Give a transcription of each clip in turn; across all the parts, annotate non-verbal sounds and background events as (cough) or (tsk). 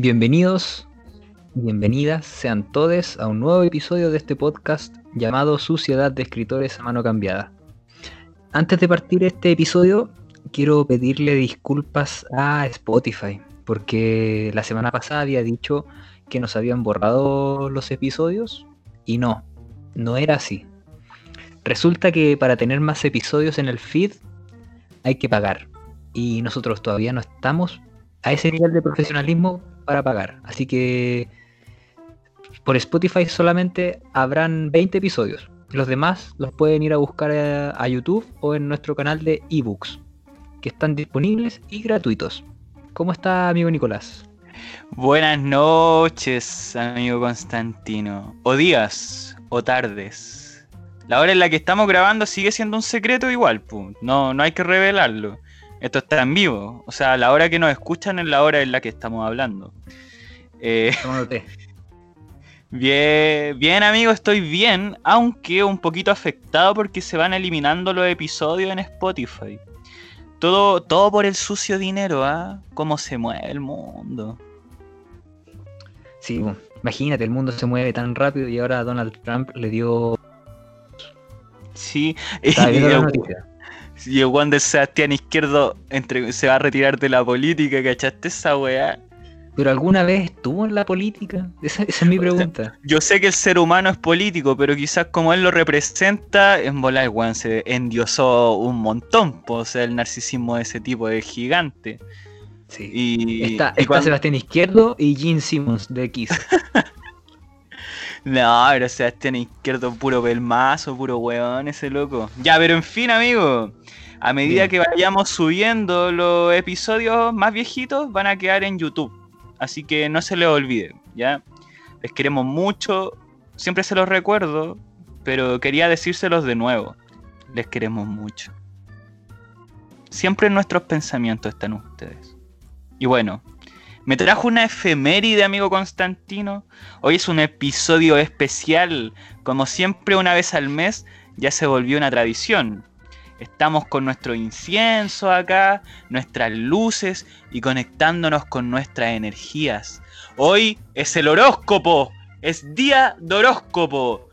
Bienvenidos, bienvenidas sean todos a un nuevo episodio de este podcast llamado Suciedad de Escritores a Mano Cambiada. Antes de partir este episodio, quiero pedirle disculpas a Spotify, porque la semana pasada había dicho que nos habían borrado los episodios y no, no era así. Resulta que para tener más episodios en el feed hay que pagar y nosotros todavía no estamos a ese nivel de profesionalismo para pagar. Así que por Spotify solamente habrán 20 episodios. Los demás los pueden ir a buscar a, YouTube o en nuestro canal de ebooks, que están disponibles y gratuitos. ¿Cómo está, amigo Nicolás? Buenas noches, amigo Constantino. O días, o tardes. La hora en la que estamos grabando sigue siendo un secreto igual, No, no hay que revelarlo. Esto está en vivo. O sea, la hora que nos escuchan es la hora en la que estamos hablando. Eh, bien, bien, amigo, estoy bien, aunque un poquito afectado porque se van eliminando los episodios en Spotify. Todo, todo por el sucio dinero, ¿ah? Cómo se mueve el mundo. Sí, imagínate, el mundo se mueve tan rápido y ahora Donald Trump le dio. Sí, (laughs) noticia. Y el Juan de Sebastián Izquierdo entre, se va a retirar de la política, ¿cachaste esa weá? ¿Pero alguna vez estuvo en la política? Esa, es mi pregunta. Yo sé que el ser humano es político, pero quizás como él lo representa, en volar el Juan se endiosó un montón. O sea, el narcisismo de ese tipo es gigante. Sí. Y, está, Sebastián Izquierdo y Gene Simmons de X. (laughs) no, pero Sebastián Izquierdo puro pelmazo, puro weón ese loco. Ya, pero en fin, amigo. A medida que vayamos subiendo los episodios más viejitos, van a quedar en YouTube. Así que no se les olvide, ¿ya? Les queremos mucho. Siempre se los recuerdo, pero quería decírselos de nuevo. Les queremos mucho. Siempre en nuestros pensamientos están ustedes. Y bueno, me trajo una efeméride, amigo Constantino. Hoy es un episodio especial. Como siempre, una vez al mes ya se volvió una tradición. Estamos con nuestro incienso acá, nuestras luces y conectándonos con nuestras energías. Hoy es el horóscopo, es día de horóscopo.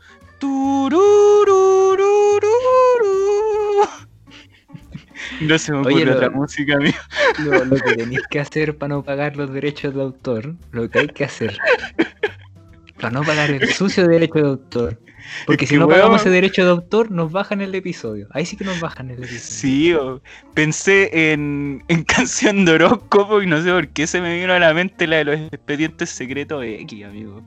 (laughs) No se me ocurre otra música, amigo. Lo, lo que tenéis que hacer para no pagar los derechos de autor, lo que hay que hacer. Para no pagar el sucio derecho de autor. Porque si no pagamos ese derecho de autor, nos bajan el episodio. Ahí sí que nos bajan el episodio. Sí, pensé en, en (laughs) canción de horóscopo y no sé por qué se me vino a la mente la de los expedientes secretos X, amigo.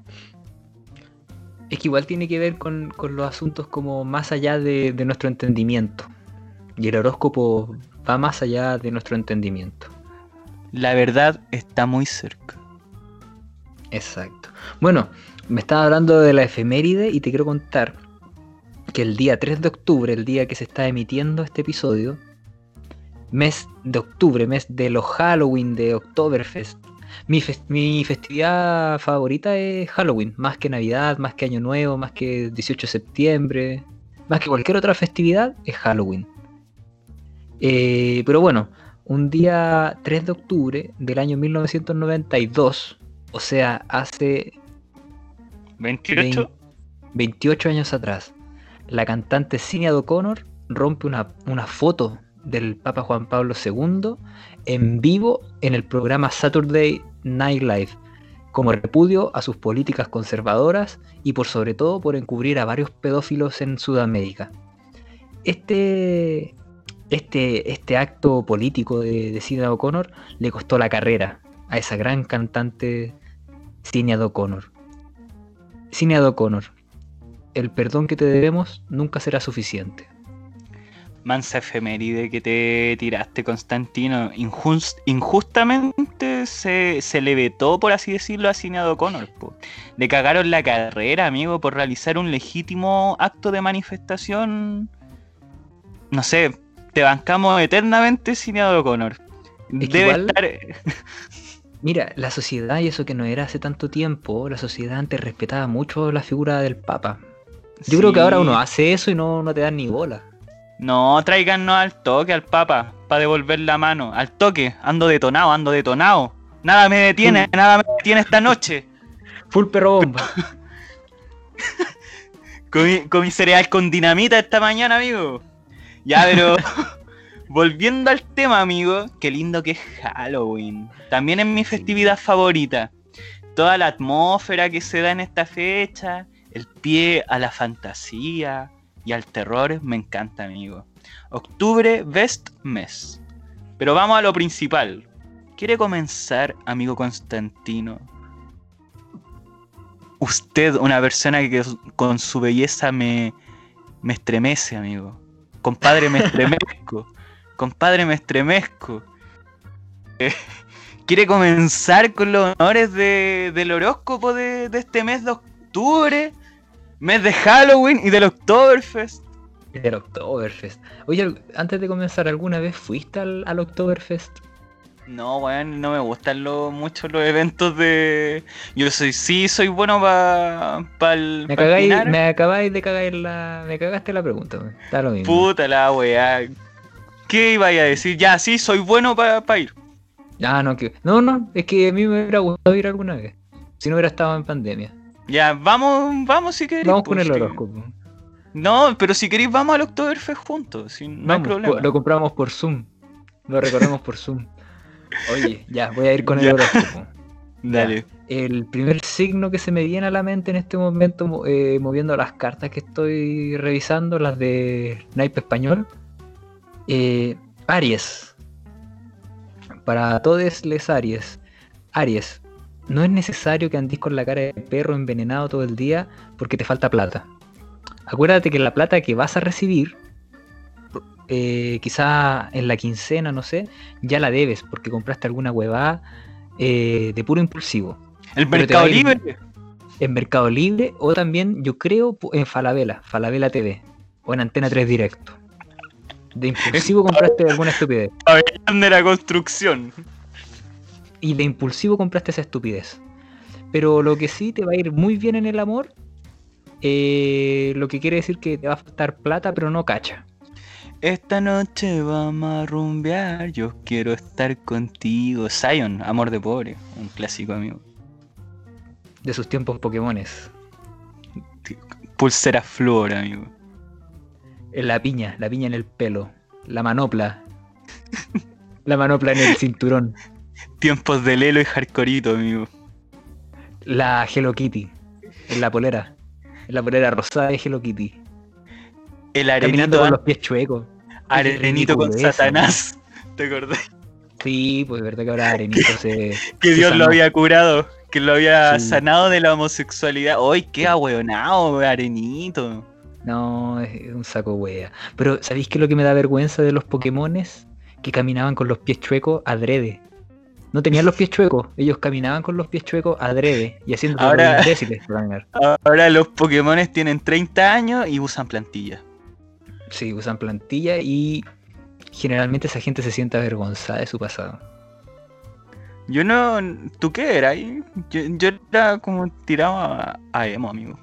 Es que igual tiene que ver con, los asuntos como más allá de, de nuestro entendimiento. Y el horóscopo va más allá de nuestro entendimiento. La verdad está muy cerca. Exacto. Bueno, me estaba hablando de la efeméride y te quiero contar que el día 3 de octubre, el día que se está emitiendo este episodio, mes de octubre, mes de los Halloween, de Oktoberfest. Mi, mi festividad favorita es Halloween, más que Navidad, más que Año Nuevo, más que 18 de septiembre, más que cualquier otra festividad, es Halloween. Eh, pero bueno, un día 3 de octubre del año 1992, o sea, hace 28. 28 años atrás, la cantante Cinia O'Connor rompe una, una foto del Papa Juan Pablo II en vivo en el programa Saturday Night Live, como repudio a sus políticas conservadoras y por sobre todo por encubrir a varios pedófilos en Sudamérica. Este, este, este acto político de, de Cinia O'Connor le costó la carrera a esa gran cantante Cinia O'Connor. Cineado O'Connor, el perdón que te debemos nunca será suficiente. Mansa efeméride que te tiraste, Constantino. injustamente se, le vetó, por así decirlo, a Cineado O'Connor. Le cagaron la carrera, amigo, por realizar un legítimo acto de manifestación. No sé, te bancamos eternamente, Cineado O'Connor. Debe estar. (laughs) Mira, la sociedad, y eso que no era hace tanto tiempo, la sociedad antes respetaba mucho la figura del Papa. Yo creo que ahora uno hace eso y no, no te dan ni bola. No, tráiganos al toque al Papa, para devolver la mano. Al toque, ando detonado, ando detonado. Nada me detiene, nada me tiene esta noche. (laughs) Full perro bomba. (laughs) Comí cereal con dinamita esta mañana, amigo. Ya, pero (laughs) volviendo al tema, amigo, qué lindo que es Halloween. También es mi festividad favorita. Toda la atmósfera que se da en esta fecha, el pie a la fantasía y al terror, me encanta, amigo. Octubre, best mes. Pero vamos a lo principal. ¿Quiere comenzar, amigo Constantino? Usted, una persona que con su belleza me, me estremece, amigo. Compadre, me estremezco. Compadre, me estremezco. Eh, ¿Quiere comenzar con los honores de- del horóscopo de, de este mes de octubre? Mes de Halloween y del Oktoberfest. Del Oktoberfest. Oye, antes de comenzar, ¿alguna vez fuiste al, al Oktoberfest? No, weón, no me gustan lo- mucho los eventos de. Yo soy, sí, soy bueno para pa el. Me, pa cagáis, opinar. me acabáis de cagar la. Me cagaste la pregunta, weón. Está lo mismo. Puta la weá. ¿Qué iba a decir? Ya, sí, soy bueno para ir. Ah, no, que... no, no, es que a mí me hubiera gustado ir alguna vez. Si no hubiera estado en pandemia. Ya, vamos, vamos si queréis. Vamos con pues, el sí. horóscopo. No, pero si queréis, vamos al Oktoberfest juntos. si no hay problema. lo compramos por Zoom. Lo recorremos por Zoom. (laughs) Oye, ya, voy a ir con el horóscopo. (laughs) Dale. El primer signo que se me viene a la mente en este momento, mo- eh, moviendo las cartas que estoy revisando, las de naipe español, eh, Aries. Para todos les Aries. Aries, no es necesario que andéis con la cara de perro envenenado todo el día porque te falta plata. Acuérdate que la plata que vas a recibir, eh, quizá en la quincena, no sé, ya la debes porque compraste alguna huevada eh, de puro impulsivo El Pero Mercado Libre. en Mercado Libre o también, yo creo, en Falabella, Falabella TV o en Antena 3 Directo. De impulsivo (laughs) compraste alguna estupidez. de la construcción. Y de impulsivo compraste esa estupidez. Pero lo que sí te va a ir muy bien en el amor, eh, lo que quiere decir que te va a faltar plata, pero no cacha. Esta noche vamos a rumbear. Yo quiero estar contigo. Zion, amor de pobre. Un clásico amigo. De sus tiempos Pokémones. Pulsera flor, amigo. En la piña, la piña en el pelo. La manopla. La manopla en el cinturón. Tiempos de Lelo y Hardcoreito, amigo. La Hello Kitty. En la polera. En la polera rosada de Hello Kitty. El Caminando arenito, con los pies chuecos. (laughs) arenito con Satanás. (laughs) ¿Te acordás? Sí, pues verdad que ahora Arenito se. (laughs) Que se Dios lo había curado. Que lo había Sí. sanado de la homosexualidad. ¡Ay, qué ahueonado, arenito! No, es un saco wea. Pero, ¿sabéis qué es lo que me da vergüenza de los Pokémones? Que caminaban con los pies chuecos adrede. No tenían los pies chuecos, ellos caminaban con los pies chuecos adrede y haciendo Ahora- caminar. Ahora los Pokémones tienen 30 años y usan plantillas. Sí, usan plantilla y generalmente esa gente se siente avergonzada de su pasado. Yo no. ¿Tú qué eras? Yo, yo era como tirado a, a emo, amigo.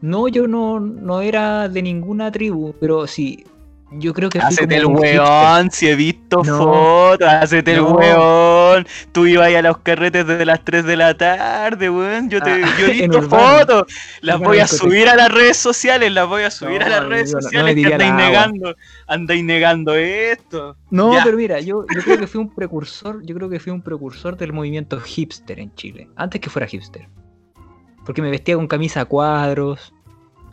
No, yo no, no era de ninguna tribu, pero sí, yo creo que Hacete el weón, si he visto No. fotos, hacete el No. weón. Tú ibas a los carretes desde las 3 de la tarde, weón. Yo, te, Ah, yo he visto fotos. Las voy a subir a las redes sociales, las voy a subir No, a las redes sociales que andáis negando, andáis negando esto. No, Ya. pero mira, yo, yo creo que fui un precursor, yo creo que fui un precursor del movimiento hipster en Chile, antes que fuera hipster. Porque me vestía con camisa a cuadros,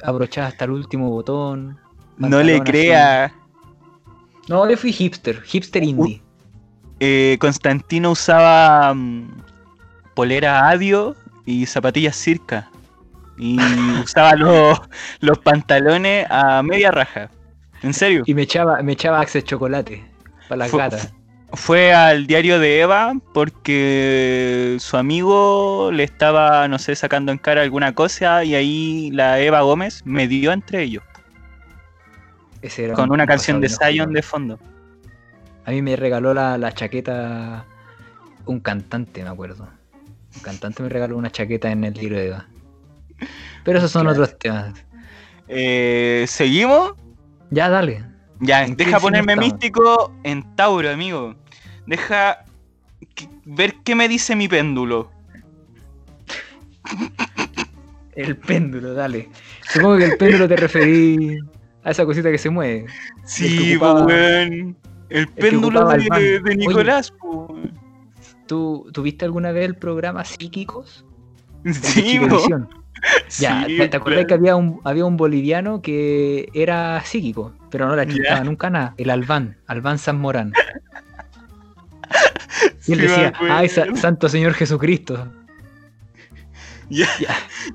abrochada hasta el último botón. No le crea. No, yo fui hipster, hipster indie. Eh, Constantino usaba mm, polera adio y zapatillas circa. Y (laughs) usaba los, los pantalones a media raja. En serio. Y me echaba, me echaba Access Chocolate para las gatas. Fue al diario de Eva porque su amigo le estaba, no sé, sacando en cara alguna cosa y ahí la Eva Gómez me dio entre ellos. Ese era Con un- una un canción de Zion de fondo. A mí me regaló la, la chaqueta un cantante, me acuerdo. Un cantante me regaló una chaqueta en el libro de Eva. Pero esos son Claro. otros temas. Eh, ¿Seguimos? Ya, dale. Ya, ¿En qué deja ponerme estamos? místico en Tauro, amigo. Deja ver qué me dice mi péndulo. El péndulo, dale. Supongo que el péndulo te referí (laughs) a esa cosita que se mueve. Sí, po, weón. El péndulo el de, Oye. Nicolás, weón. ¿Tú tuviste alguna vez el programa Psíquicos? Sí. Chilevisión. (laughs) Ya, Sí, ¿te, te acordás claro. que había un, había un boliviano que era psíquico, pero no Ya. chutaba nunca nada? El Albán, Albán San Morán. (laughs) Y él Sí, decía, ay, sa- Santo Señor Jesucristo. Ya.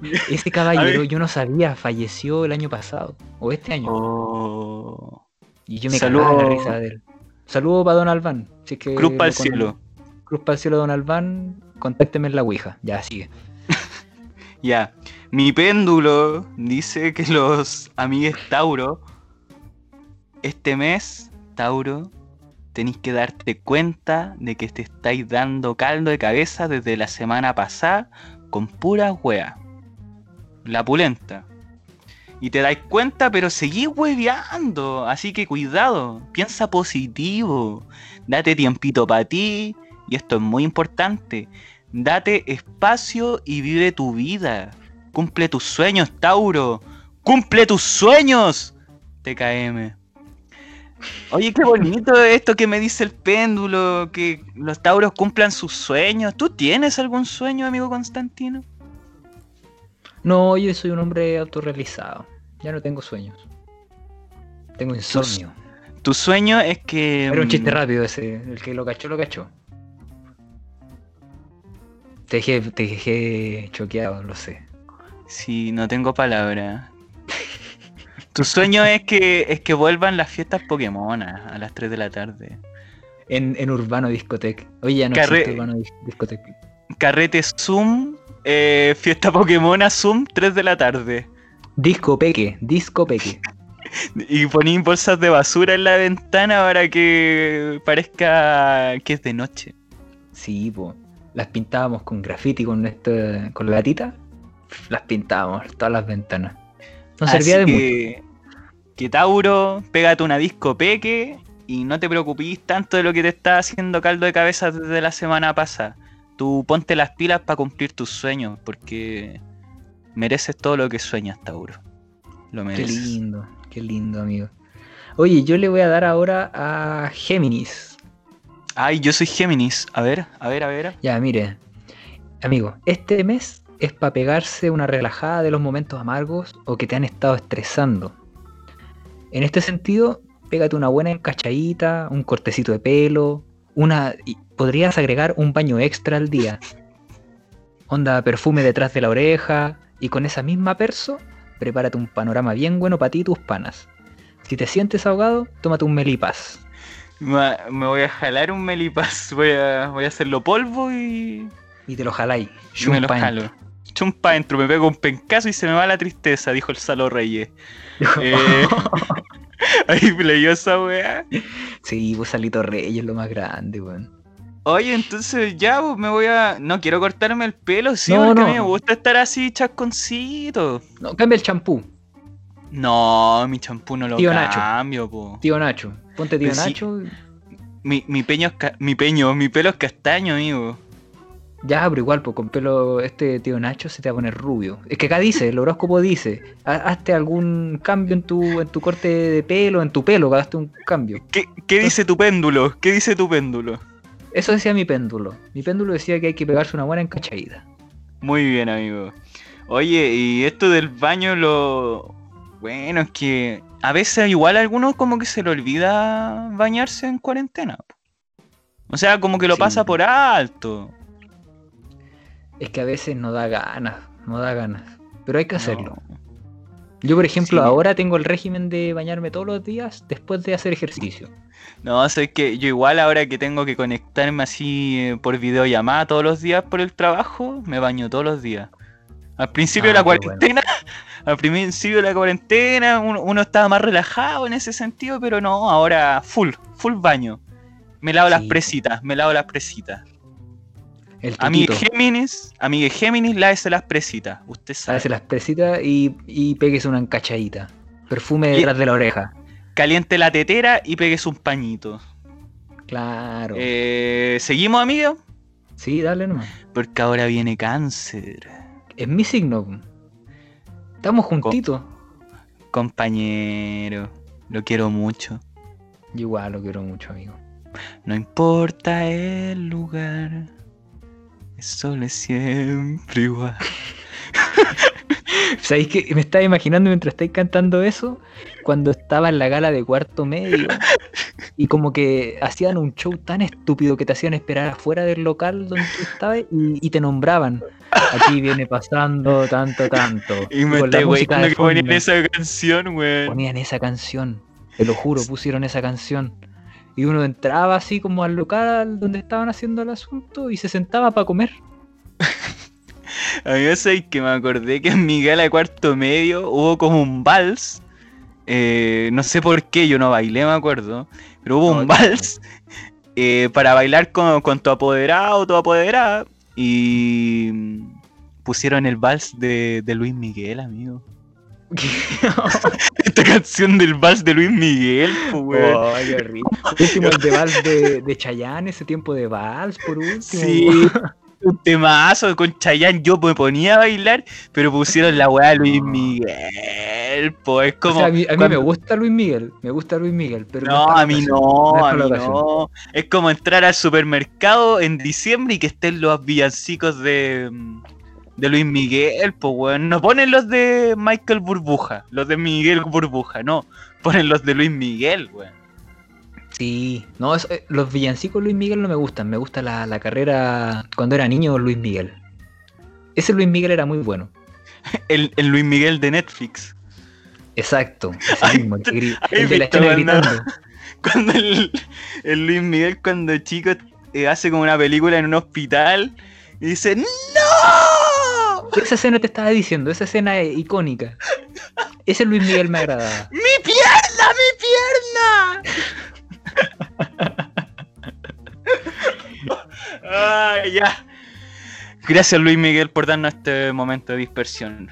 (laughs) Ese caballero, yo no sabía, falleció el año pasado, o este año. Oh. Y yo me Saludo- la risa de él. Saludo para Don Albán. Si es que Cruz para el cielo. Cruz para el cielo, Don Albán. Contácteme en la Ouija. Ya, sigue. (laughs) Ya. Mi péndulo dice que los amigues Tauro, este mes, Tauro, tenéis que darte cuenta de que te estáis dando caldo de cabeza desde la semana pasada con pura wea. La pulenta. Y te dais cuenta, pero seguís hueveando. Así que cuidado, piensa positivo. Date tiempito para ti. Y esto es muy importante. Date espacio y vive tu vida. Cumple tus sueños, Tauro. ¡Cumple tus sueños! TKM. Oye, qué bonito esto que me dice el péndulo, que los Tauros cumplan sus sueños. ¿Tú tienes algún sueño, amigo Constantino? No, yo soy un hombre autorrealizado. Ya no tengo sueños. Tengo insomnio. Tu sueño es que... Era un chiste mm, rápido ese. El que lo cachó, lo cachó. Te dejé, te dejé choqueado, lo sé. Sí, no tengo palabra. Tu sueño es que es que vuelvan las fiestas Pokémon a las 3 de la tarde. En, en Urbano Discotec. Oye, ya no Carre- existe Urbano Dis- Discotec. Carrete Zoom, eh, fiesta Pokémon a Zoom, 3 de la tarde. Disco Peque, Disco Peque. Y poní bolsas de basura en la ventana para que parezca que es de noche. Sí, po. Las pintábamos con graffiti, con este, con latita. Las pintábamos, todas las ventanas. No servía de mucho. Que, Tauro, pégate una disco peque y no te preocupes tanto de lo que te está haciendo caldo de cabeza desde la semana pasada. Tú ponte las pilas para cumplir tus sueños, porque mereces todo lo que sueñas, Tauro. Lo Qué mereces. lindo, qué lindo, amigo. Oye, yo le voy a dar ahora a Géminis. Ay, yo soy Géminis. A ver, a ver, a ver. Ya, mire, amigo, este mes es para pegarse una relajada de los momentos amargos o que te han estado estresando. En este sentido, pégate una buena encachadita, un cortecito de pelo, una y podrías agregar un baño extra al día. Onda perfume detrás de la oreja y con esa misma perso, prepárate un panorama bien bueno para ti y tus panas. Si te sientes ahogado, tómate un melipaz. Me, me voy a jalar un melipaz. Voy a, voy a hacerlo polvo y, Y te lo jaláis. me lo jalo. Chumpa dentro, me pego un pencazo y se me va la tristeza, dijo el Salo Reyes. Eh, (laughs) (laughs) ahí leyó esa weá. Sí, pues Salito Reyes es lo más grande, weón. Oye, entonces ya pues, me voy a. No quiero cortarme el pelo, sí, No, porque a mí me gusta estar así chasconcito. No, cambia el champú, No, mi champú no lo Tío Nacho. cambio, po. tío Nacho. Ponte tío Pero sí. Nacho. Mi, mi peño es ca- mi peño, mi pelo es castaño, amigo. Ya, pero igual, pues con pelo, este tío Nacho se te va a poner rubio. Es que acá dice, el horóscopo dice, ha- hazte algún cambio en tu, en tu corte de pelo, en tu pelo, hazte un cambio. ¿Qué, qué dice tu péndulo? ¿Qué dice tu péndulo? Eso decía mi péndulo. Mi péndulo decía que hay que pegarse una buena encachadita. Muy bien, amigo. Oye, y esto del baño lo... Bueno, es que a veces igual a algunos como que se le olvida bañarse en cuarentena. O sea, como que lo Sí. pasa por alto. Es que a veces no da ganas, no da ganas. Pero hay que hacerlo. No. Yo, por ejemplo, Sí. ahora tengo el régimen de bañarme todos los días después de hacer ejercicio. No, sé que yo igual ahora que tengo que conectarme así eh, por videollamada todos los días por el trabajo, me baño todos los días. Al principio Ah, de la bueno. cuarentena, (laughs) al principio de la cuarentena uno, uno estaba más relajado en ese sentido, pero no, ahora full, full baño. Me lavo las presitas, me lavo las presitas. El. Géminis, lávese las presitas. Usted sabe. Hágase las presitas y, y péguese una encachadita. Perfume Y- detrás de la oreja. Caliente la tetera y pegues un pañito. Claro. Eh, ¿Seguimos, amigo? Sí, dale nomás. Porque ahora viene cáncer. Es mi signo. Estamos juntitos. Compañero, lo quiero mucho. Yo igual lo quiero mucho, amigo. No importa el lugar, sol es siempre igual. (laughs) ¿Sabéis que me estaba imaginando mientras estáis cantando eso? Cuando estaba en la gala de cuarto medio y como que hacían un show tan estúpido que te hacían esperar afuera del local donde tú estabas y, y te nombraban. Aquí viene pasando tanto, tanto. Y me con la música de que ponían esa canción, weón. Ponían esa canción. Te lo juro, pusieron esa canción. Y uno entraba así como al local donde estaban haciendo el asunto y se sentaba para comer. (laughs) A mí me sé que me acordé que en mi gala cuarto medio hubo como un vals. eh, no sé por qué, yo no bailé, me acuerdo. Pero hubo No, un vals (laughs) eh, para bailar con, con tu apoderado o tu apoderada. Y pusieron el vals de, de Luis Miguel, amigo. (laughs) Esta canción del vals de Luis Miguel, pues, weón. Ay, qué rico. Último, el de Vals de, de Chayanne, ese tiempo de Vals, por último. Sí, un temazo con Chayanne. Yo me ponía a bailar, pero pusieron la weá de Luis Miguel. Pues es O como. sea, a mí, a mí cuando- me gusta Luis Miguel, me gusta Luis Miguel, pero No, a mí no, a mí no. Es como entrar al supermercado en diciembre y que estén los villancicos de, de Luis Miguel, pues weón. No ponen los de Michael Burbuja, los de Miguel Burbuja, no. Ponen los de Luis Miguel, weón. Sí, no, eso, eh, los villancicos Luis Miguel no me gustan, me gusta la, la carrera cuando era niño Luis Miguel. Ese Luis Miguel era muy bueno. (laughs) El, el Luis Miguel de Netflix. Exacto, (laughs) ese mismo, el, el de la anda. gritando. (laughs) Cuando el, el Luis Miguel, cuando chico, eh, hace como una película en un hospital y dice. Esa escena te estaba diciendo, esa escena es icónica. Ese Luis Miguel me agradaba. (laughs) ¡Mi pierna! ¡Mi pierna! Ya. Gracias Luis Miguel por darnos este momento de dispersión.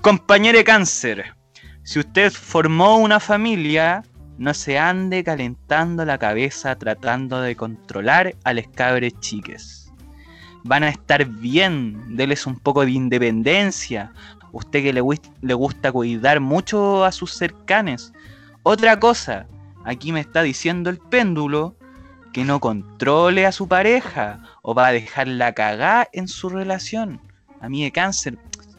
Compañero de cáncer, si usted formó una familia, no se ande calentando la cabeza tratando de controlar a los cabres chiques. Van a estar bien, deles un poco de independencia. Usted que le gusta cuidar mucho a sus cercanes. Otra cosa, aquí me está diciendo el péndulo que no controle a su pareja o va a dejarla cagar en su relación. A mí de cáncer,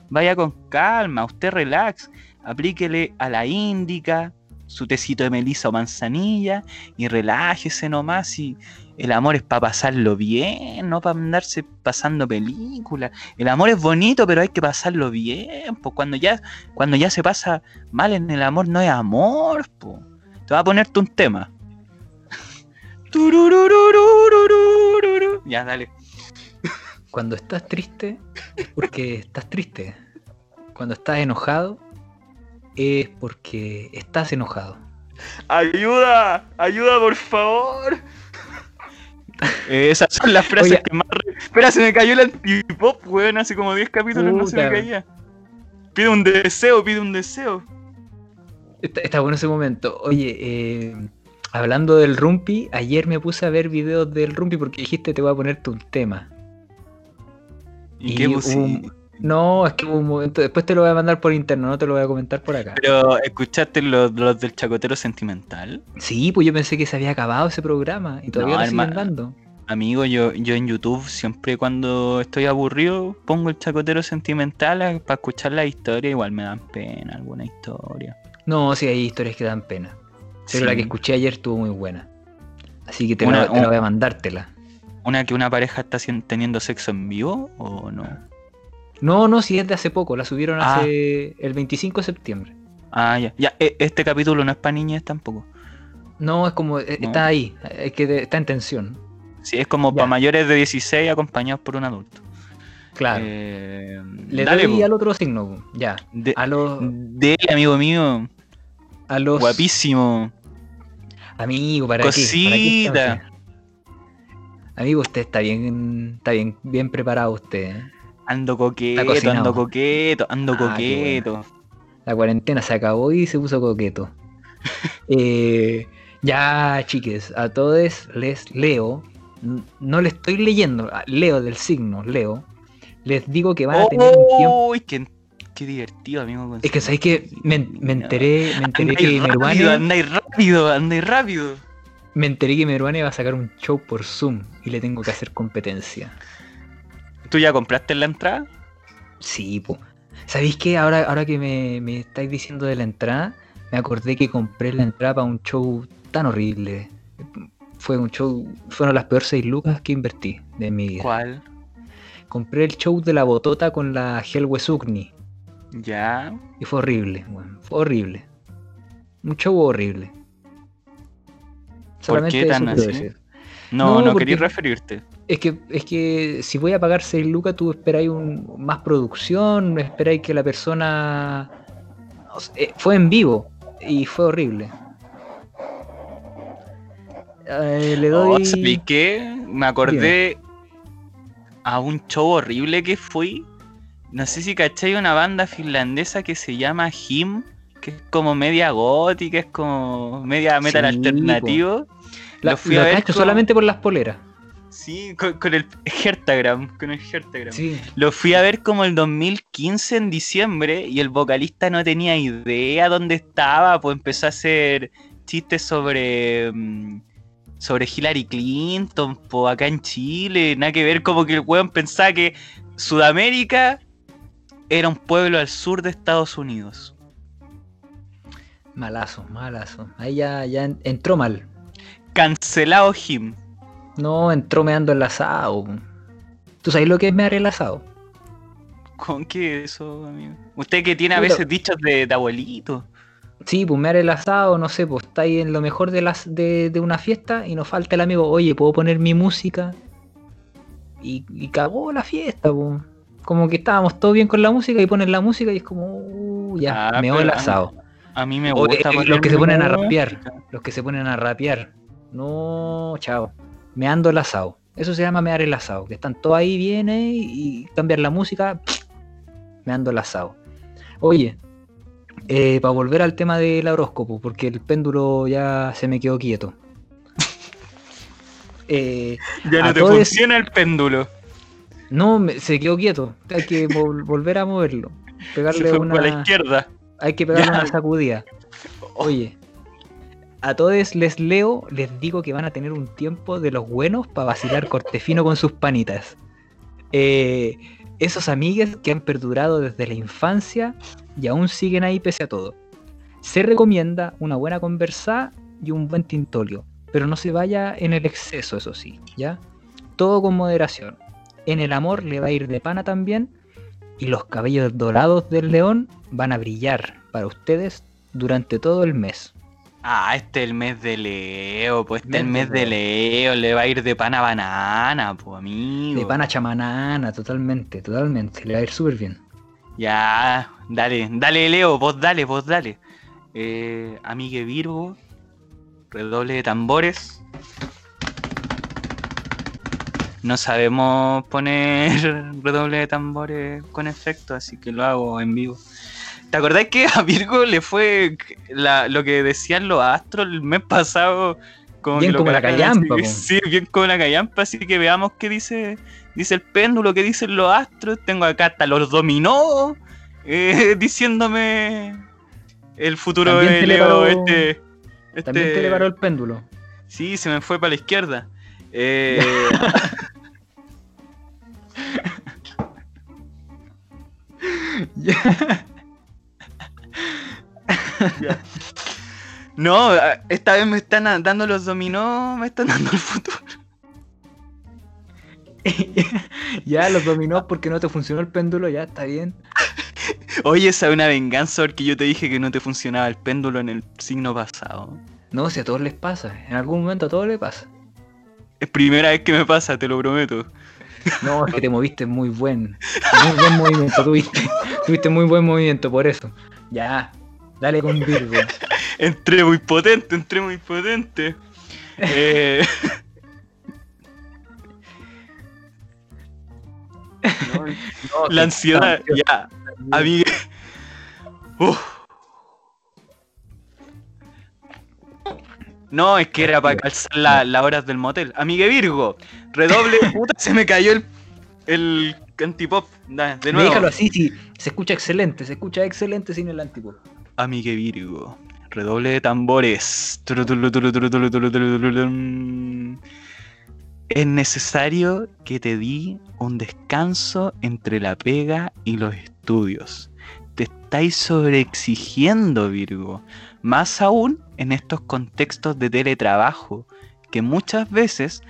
vaya con calma, usted relax, aplíquele a la índica, su tecito de melisa o manzanilla y relájese nomás y el amor es para pasarlo bien, no para andarse pasando películas. El amor es bonito, pero hay que pasarlo bien, pues cuando ya cuando ya se pasa mal en el amor no es amor, po. Te voy a ponerte un tema. (laughs) Ya, dale. Cuando estás triste, es porque estás triste. Cuando estás enojado, es porque estás enojado. ¡Ayuda! ¡Ayuda, por favor! Eh, esas son las frases Oye. que más... re- Espera, se me cayó el antipop, weón. Hace como 10 capítulos no se me Puta. caía. Pide un deseo, pide un deseo. Está, está bueno ese momento. Oye, eh, hablando del Rumpi, ayer me puse a ver videos del Rumpi porque dijiste te voy a ponerte un tema. ¿Y, Y qué pusiste? un- No, es que hubo un momento, después te lo voy a mandar por interno, no te lo voy a comentar por acá. Pero, ¿escuchaste los, los del chacotero sentimental? Sí, pues yo pensé que se había acabado ese programa y todavía No, lo siguen dando. Amigo, yo, yo en YouTube siempre cuando estoy aburrido pongo el chacotero sentimental para escuchar la historia. Igual me dan pena alguna historia. No, sí, hay historias que dan pena. Pero Sí. la que escuché ayer estuvo muy buena. Así que te, Una- la, te la un- voy a mandártela. ¿Una que una pareja está teniendo sexo en vivo o no? No, no, si es de hace poco, la subieron Ah. hace el 25 de septiembre. Ah, ya. Ya, e- este capítulo no es para niñas tampoco. No, es como, No. está ahí, es que de- está en tensión. Sí, es como Ya. para mayores de 16 acompañados por un adulto. Claro. Eh, Le dale, doy al otro signo, ya. De, A los, dele, amigo mío. a los Guapísimo. amigos, ¿para qué? ¿Para qué Cosita. Amigo, usted está bien, está bien, bien preparado usted. ¿eh? Ando coqueto, ando coqueto, ando Ah, coqueto. La cuarentena se acabó y se puso coqueto. (laughs) Eh, ya, chiques, a todos les leo. No le estoy leyendo, ah, leo del signo, leo. les digo que van a tener un tiempo. Uy, qué, qué divertido, amigo. Es que sabéis que me, me enteré, me enteré que rápido, Meruane, andáis rápido, andáis rápido. me enteré que Meruane va a sacar un show por Zoom y le tengo que hacer competencia. ¿Tú ya compraste la entrada? Sí, po. ¿Sabéis que ahora, ahora que me, me estáis diciendo de la entrada, me acordé que compré la entrada para un show tan horrible. Fue un show, fueron las peores 6 lucas que invertí de mi vida. ¿Cuál? Compré el show de la botota con la Helwe Sukni Ya. y fue horrible, weón, fue horrible. Un show horrible. ¿Por qué tan así? No, No, no, porque- quería referirte. Es que, es que si voy a pagar 6 lucas, tú esperáis un, más producción, esperáis que la persona... eh, fue en vivo y fue horrible. Eh, le Oh, doy... ¿sabí qué? Me acordé a un show horrible que fui. No sé si cachai una banda finlandesa que se llama Him, que es como media gótica, es como media metal Sí, alternativo. la, lo fui lo a ver cacho con- solamente por las poleras. Sí, con, con el Hertagram, con el Hertagram. Sí. Lo fui a ver como el 2015 en diciembre y el vocalista no tenía idea dónde estaba, pues empezó a hacer chistes sobre mm, sobre Hillary Clinton, pues acá en Chile, nada que ver, como que el weón pensaba que Sudamérica era un pueblo al sur de Estados Unidos. Malazo, malazo. Ahí ya, ya en- entró mal. Cancelado Him. No, entró meando el asado. ¿Tú sabes lo que es mear el asado? ¿Con qué eso, amigo? Usted que tiene a veces dichos de, de abuelito. Sí, pues mear el asado, no sé, pues está ahí en lo mejor de, las, de, de una fiesta y nos falta el amigo, oye, ¿puedo poner mi música? Y, y cagó la fiesta, pues. Como que estábamos todos bien con la música y ponen la música y es como, uh, ya, Ah, pero el asado. A mí me O, gusta. eh, los que se ponen a rapear. Los que se ponen a rapear. No, chao. Meando el asado. Eso se llama mear el asado. Que están todos ahí, viene y, cambiar la música. (tsk) Meando el asado. Oye, eh, para volver al tema del horóscopo, porque el péndulo ya se me quedó quieto. (laughs) Eh, Ya no te todos- funciona el péndulo. no, me- se quedó quieto. Hay que vol- (laughs) volver a moverlo. Se Pegarle fue una. por la izquierda. Hay que pegarle Ya. una sacudida. Oye, a todos les leo, les digo que van a tener un tiempo de los buenos para vacilar cortefino con sus panitas. Eh, esos amigues que han perdurado desde la infancia y aún siguen ahí pese a todo. Se recomienda una buena conversada y un buen tintolio, pero no se vaya en el exceso, eso sí, ¿ya? Todo con moderación. En el amor le va a ir de pana también y los cabellos dorados del león van a brillar para ustedes durante todo el mes. Ah, este es el mes de Leo, pues este es el Mes de Leo, le va a ir de pana a banana, pues amigo. De pana chamanana, totalmente, totalmente. Le va a ir súper bien. Ya, dale, dale Leo, vos dale, vos dale. Eh, amigue Virgo, redoble de tambores. No sabemos poner (laughs) redoble de tambores con efecto, así que lo hago en vivo. ¿Te acordás que a Virgo le fue la- lo que decían los astros el mes pasado? Como Bien como la callampa, así. Sí, bien como la callampa, así que veamos qué dice, dice el péndulo, qué dicen los astros. Tengo acá hasta los dominó eh, (laughs) diciéndome el futuro También de te le Leo. paró- este, También este- te le paró el péndulo. Sí, se me fue para la izquierda. Eh, (laughs) (laughs) No, esta vez me están dando los dominó, me están (laughs) dando el futuro. (laughs) ya los dominó porque no te funcionó el péndulo, ya está bien. Oye, esa es una venganza porque yo te dije que no te funcionaba el péndulo en el signo pasado. No, si a todos les pasa. En algún momento a todos les pasa. Es primera vez que me pasa, te lo prometo. No, es que te moviste muy buen. Muy buen movimiento tuviste. Tuviste muy buen movimiento, por eso. Ya. Dale con (laughs) Virgo. Entré muy potente, entré muy potente. Eh, (laughs) No, la ansiedad, ya. Uf. No, es que era para calzar la- las horas del motel. Amigue Virgo, redoble. (laughs) Puta, se me cayó el, el antipop. De nuevo. Déjalo así, sí. Se escucha excelente, se escucha excelente sin el antipop. Amigue Virgo. Redoble de tambores. Es necesario que te di un descanso entre la pega y los estudios. Te estáis sobreexigiendo, Virgo. Más aún en estos contextos de teletrabajo, que muchas veces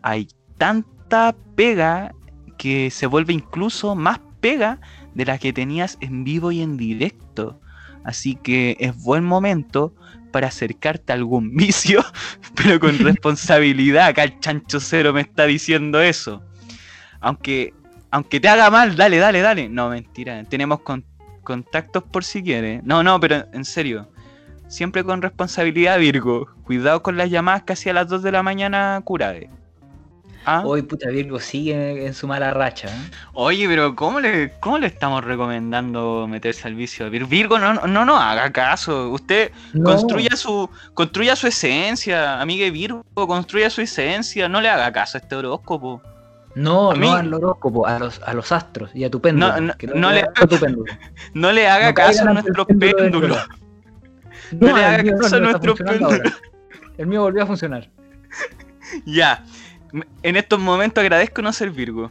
hay tanta pega que se vuelve incluso más pega de la que tenías en vivo y en directo. Así que es buen momento para acercarte a algún (laughs) vicio, pero con (laughs) responsabilidad. Acá el chancho cero me está diciendo eso. Aunque, aunque te haga mal, dale, dale, dale. No, mentira. Tenemos con- contactos por si quieres. No, no, pero en serio. Siempre con responsabilidad, Virgo. Cuidado con las llamadas casi a las 2 de la mañana, curade. ¿Ah? Hoy, puta Virgo, sigue en su mala racha. ¿eh? Oye, pero ¿cómo le, ¿cómo le estamos recomendando meterse al vicio? Vir- Virgo, no, no, no haga caso. Usted No. construya su construya su esencia, amiga Virgo, construya su esencia. No le haga caso a este horóscopo. No, A mí- no al horóscopo, a los, a los astros y a tu péndulo. No, no, que no le- a tu péndulo. No le haga caso a nuestros péndulo. (laughs) No le haga caso a nuestro péndulo. El mío volvió a funcionar. (laughs) Ya. En estos momentos agradezco no ser Virgo.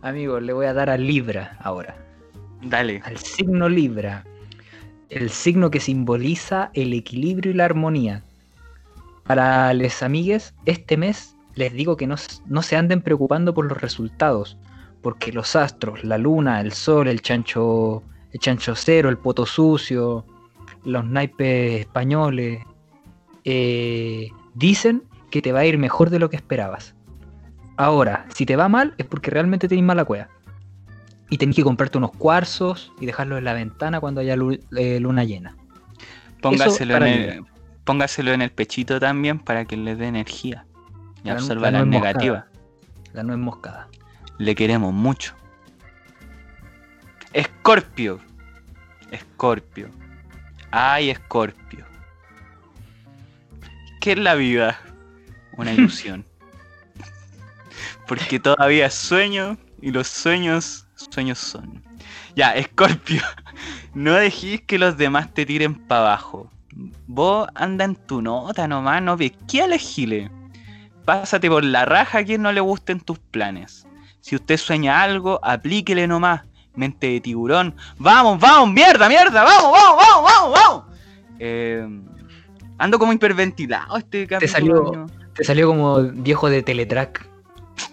Amigos, le voy a dar a Libra ahora. Dale. Al signo Libra. El signo que simboliza el equilibrio y la armonía. Para les amigues, este mes les digo que no, no se anden preocupando por los resultados. Porque los astros, la luna, el sol, el chancho, el chancho cero, el poto sucio, los naipes españoles, eh, dicen que te va a ir mejor de lo que esperabas. Ahora, si te va mal, es porque realmente tenés mala cueva. Y tenés que comprarte unos cuarzos y dejarlos en la ventana cuando haya lu- eh, luna llena. Póngaselo en, el, póngaselo en el pechito también para que le dé energía. Y La- absorba la moscada. negativas. La nuez moscada. Le queremos mucho. Escorpio. Escorpio. Ay, Escorpio. ¿Qué es la vida? Una ilusión. Porque todavía sueño y los sueños, sueños son. Ya, Escorpio. (laughs) No dejéis que los demás te tiren para abajo. Vos anda en tu nota nomás, no pesqué a gile. Pásate por la raja a quien no le gusten tus planes. Si usted sueña algo, aplíquele nomás. Mente de tiburón. ¡Vamos, vamos! ¡Mierda, mierda! ¡Vamos, vamos, vamos, vamos, vamos! Eh, ando como hiperventilado este capítulo. salió- amigo. Te salió como viejo de Teletrack.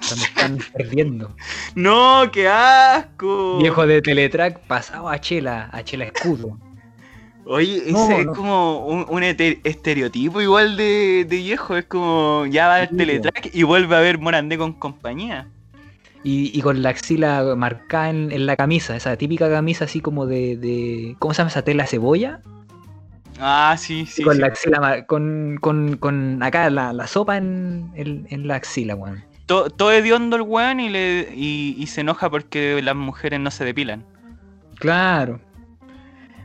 Cuando están (laughs) perdiendo. ¡No, qué asco! Viejo de Teletrack pasado a Chela, a Chela Escudo. Oye, ese No, es no. como un, un estereotipo igual de, de viejo. Es como ya va al Sí, teletrack y vuelve a ver Morandé con compañía. Y, y con la axila marcada en, en la camisa, esa típica camisa así como de, de- ¿Cómo se llama esa tela cebolla? Ah, sí, sí. con sí. la axila, con, con, con acá la, la sopa en, en- en la axila, weón. To- Todo hediondo el weón y, le, y, y se enoja porque las mujeres no se depilan. Claro.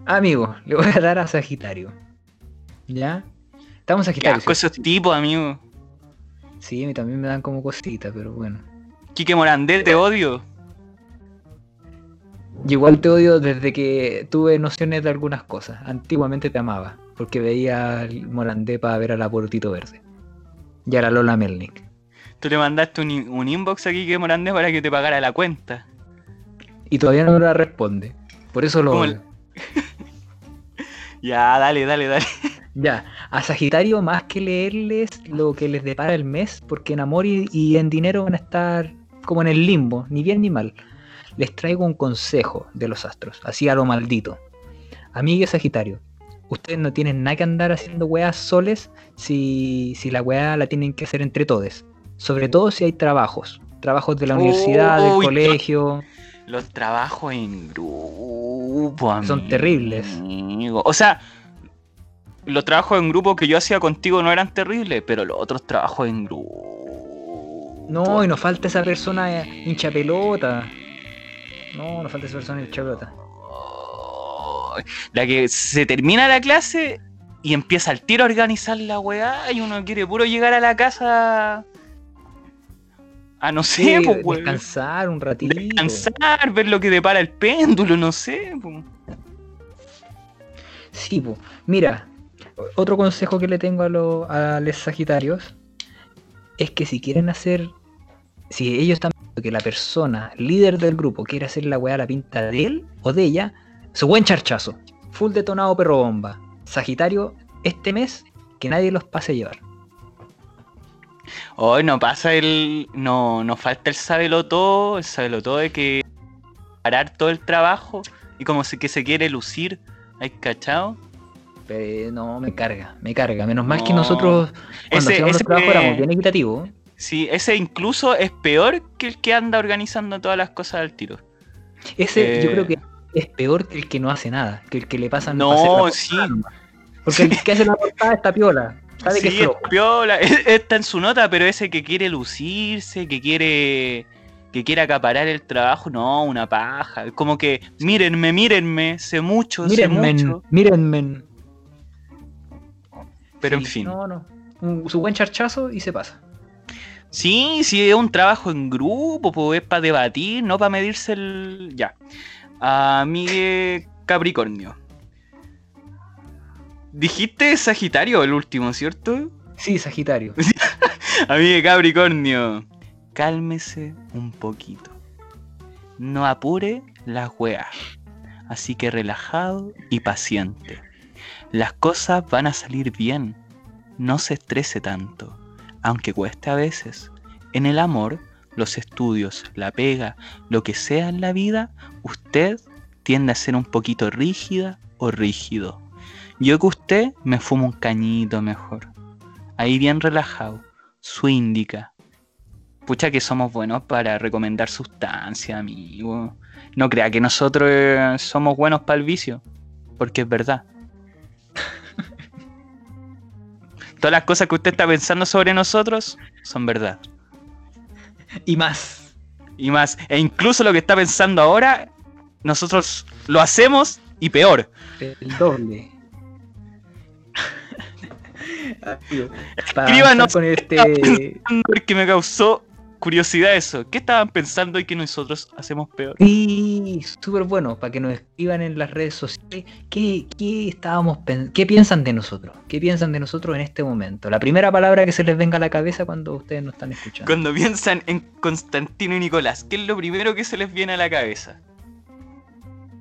Amigo, le voy a dar a Sagitario. ¿Ya? Estamos Qué Sagitario. asco esos tipos, amigo. Sí, a mí también me dan como cositas, pero bueno. Quique Morandé, te odio. Yo igual te odio desde que tuve nociones de algunas cosas. Antiguamente te amaba, porque veía al Morandé para ver a la Verde. Y a la Lola Melnick. Tú le mandaste un, un inbox a Quique Morandé para que te pagara la cuenta. Y todavía no la responde. Por eso lo ¿Cómo odio. (laughs) Ya, dale, dale, dale. Ya, a Sagitario más que leerles lo que les depara el mes, porque en amor y, y en dinero van a estar como en el limbo, ni bien ni mal. Les traigo un consejo de los astros, así a lo maldito. Amigue Sagitario, ustedes no tienen nada que andar haciendo weas soles si, si la wea la tienen que hacer entre todos. Sobre todo si hay trabajos, trabajos de la universidad, del colegio. Los trabajos en grupo, amigo. Son terribles. O sea, los trabajos en grupo que yo hacía contigo no eran terribles, pero los otros trabajos en grupo. No, y nos falta esa persona eh, hincha pelota. No, nos falta esa persona hincha pelota. La que se termina la clase y empieza al tiro a organizar la weá y uno quiere puro llegar a la casa Ah, no sé, Sí, pues, descansar un ratito. Descansar, ver lo que depara el péndulo, no sé. pues. Sí, po. mira, otro consejo que le tengo a, los a los sagitarios es que si quieren hacer, si ellos están viendo que la persona, líder del grupo, quiere hacer la weá a la pinta de él o de ella, su buen charchazo, full detonado perro bomba. Sagitario, este mes, que nadie los pase a llevar. Hoy no pasa el. No, nos falta el sábelo todo, el sábelo todo de que parar todo el trabajo y como se, que se quiere lucir. ¿Hay cachado? Pero no, me carga, me carga. Menos mal que No. nosotros, cuando Ese- hacíamos los ese- trabajos, éramos bien equitativos. Sí, ese incluso es peor que el que anda organizando todas las cosas al tiro. Ese yo Eh. creo que es peor que el que no hace nada, que el que le pasan No, sí. Porque el que hace la portada está piola. Sabe que es Sí, es piola, está en su nota, pero ese que quiere lucirse, que quiere que quiere acaparar el trabajo, no, una paja. Como que, mírenme, mírenme, sé mucho, sé Mírenme, mucho. mírenme. Pero Sí, en fin. No, no. Un- su buen charchazo y se pasa. Sí, sí, es un trabajo en grupo, pues es para debatir, no para medirse el. Ya. A Miguel Capricornio. Dijiste Sagitario el último, ¿cierto? Sí, Sagitario. (laughs) Amigo Capricornio, cálmese un poquito. No apure la weá. Así que relajado y paciente. Las cosas van a salir bien. No se estrese tanto, aunque cueste a veces. En el amor, los estudios, la pega, lo que sea en la vida, usted tiende a ser un poquito rígida o rígido. Yo que usted me fumo un cañito mejor. Ahí bien relajado su indica. Pucha que somos buenos para recomendar sustancias, amigo. No crea que nosotros eh, somos buenos para el vicio, porque es verdad. Todas las cosas que usted está pensando sobre nosotros son verdad. Y más. Y más, e incluso lo que está pensando ahora, nosotros lo hacemos y peor. El doble. Escríbanos. con este. (laughs) Porque me causó curiosidad eso. ¿Qué estaban pensando y que nosotros hacemos peor? Sí, súper bueno, para que nos escriban en las redes sociales qué, qué estábamos qué piensan de nosotros, qué piensan de nosotros en este momento. La primera palabra que se les venga a la cabeza cuando ustedes nos están escuchando. Cuando piensan en Constantino y Nicolás, ¿qué es lo primero que se les viene a la cabeza?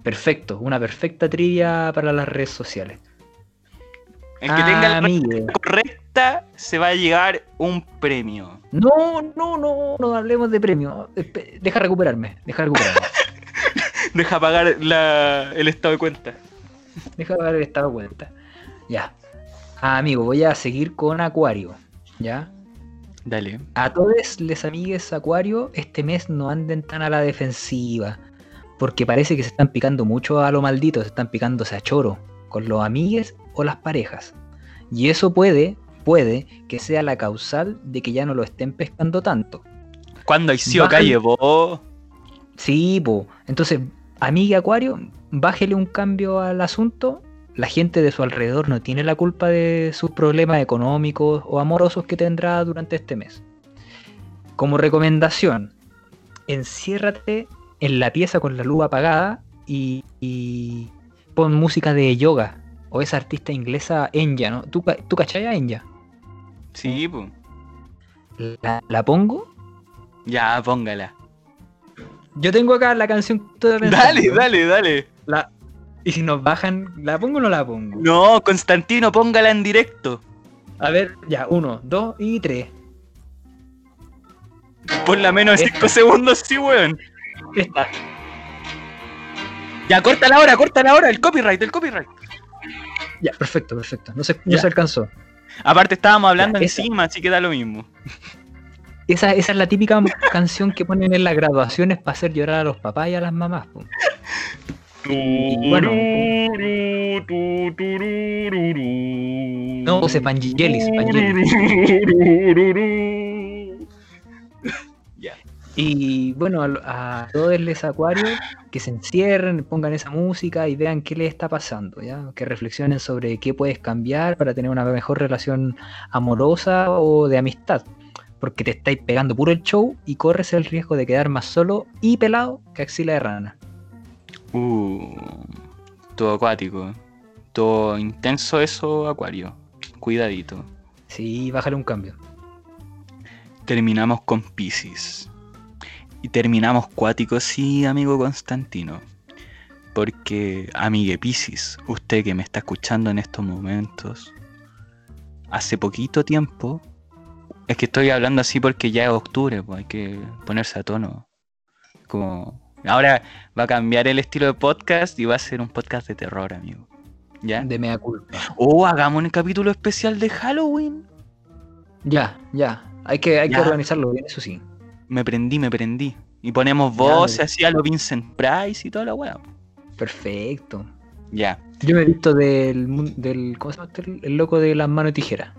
Perfecto, una perfecta trivia para las redes sociales. El que tenga la respuesta correcta se va a llevar un premio. No, no, no, no hablemos de premio. Deja recuperarme, deja recuperarme. (laughs) Deja pagar la- el estado de cuenta. deja haber estado cuenta. Ya. Ah, amigo, voy a seguir con Acuario. ¿Ya? Dale. A todos les amigues Acuario, este mes no anden tan a la defensiva. Porque parece que se están picando mucho a lo maldito, se están picándose a choro. Con los amigues o las parejas. Y eso puede, puede que sea la causal de que ya no lo estén pescando tanto. ¿Cuándo hay sí o calle? Sí, po. Entonces, amiga Acuario, bájele un cambio al asunto. La gente de su alrededor no tiene la culpa de sus problemas económicos o amorosos que tendrá durante este mes. Como recomendación, enciérrate en la pieza con la luz apagada y, y pon música de yoga o esa artista inglesa Enya, ¿no? ¿Tú, tú cachai a Enya? Sí, pues. ¿La, la pongo? Ya, póngala. Yo tengo acá la canción estoy pensando. Dale, dale, dale. La- y si nos bajan, ¿la pongo o no la pongo? No, Constantino, póngala en directo. A ver, ya, uno, dos y tres. Por la menos de 5 segundos, sí, weón. Esta. Ya, corta la hora, corta la hora, el copyright, el copyright. Ya, perfecto, perfecto. No se, no se alcanzó. Aparte estábamos hablando Ya, esa. encima, así que da lo mismo. Esa, esa es la típica (laughs) canción que ponen en las graduaciones para hacer llorar a los papás y a las mamás. po. Y bueno. No, Pangelis, Pangelis. Y bueno, a, a todos les acuarios que se encierren, pongan esa música y vean qué les está pasando, ¿ya? Que reflexionen sobre qué puedes cambiar para tener una mejor relación amorosa o de amistad. porque te estáis pegando puro el show y corres el riesgo de quedar más solo y pelado que axila de rana. Uh, todo acuático. Todo intenso eso, Acuario. Cuidadito. Sí, bájale un cambio. Terminamos con Pisces. Y terminamos cuáticos, sí, amigo Constantino. Porque, amigue Pisces, usted que me está escuchando en estos momentos, hace poquito tiempo, es que estoy hablando así porque ya es octubre, pues hay que ponerse a tono. Como, ahora va a cambiar el estilo de podcast y va a ser un podcast de terror, amigo. ¿Ya? De mea culpa. O hagamos un capítulo especial de Halloween. Ya, ya. Hay que, hay Ya. que organizarlo bien, eso sí. Me prendí, me prendí. Y ponemos Ya, voces dale. así a lo Vincent Price y toda la weá. Perfecto. Ya, Yo me he visto del, del ¿cómo se llama este? El loco de las manos de tijera.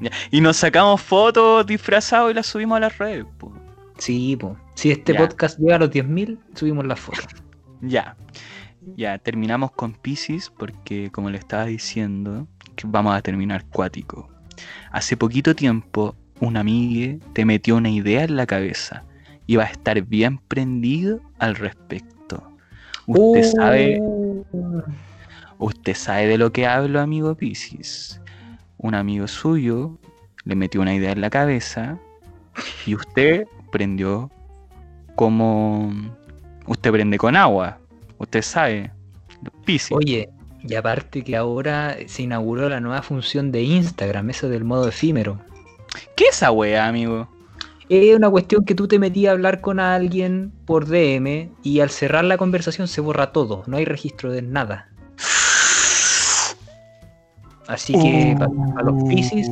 ya. Y nos sacamos fotos disfrazados y las subimos a las redes. po. Sí, po. Si este Ya. podcast llega a los 10.000, subimos las fotos. (laughs) Ya. Ya, terminamos con Pisces porque, como le estaba diciendo, que vamos a terminar cuático. Hace poquito tiempo, un amigue te metió una idea en la cabeza y va a estar bien prendido al respecto. Usted sabe, Uh, usted sabe de lo que hablo, amigo Pisces. Un amigo suyo le metió una idea en la cabeza y usted prendió como usted prende con agua. Usted sabe, Pisces. Oye, y aparte que ahora se inauguró la nueva función de Instagram, eso del modo efímero. ¿Qué es esa wea, amigo? Es una cuestión que tú te metías a hablar con alguien por DM y al cerrar la conversación se borra todo, no hay registro de nada. Así que para los Pisces,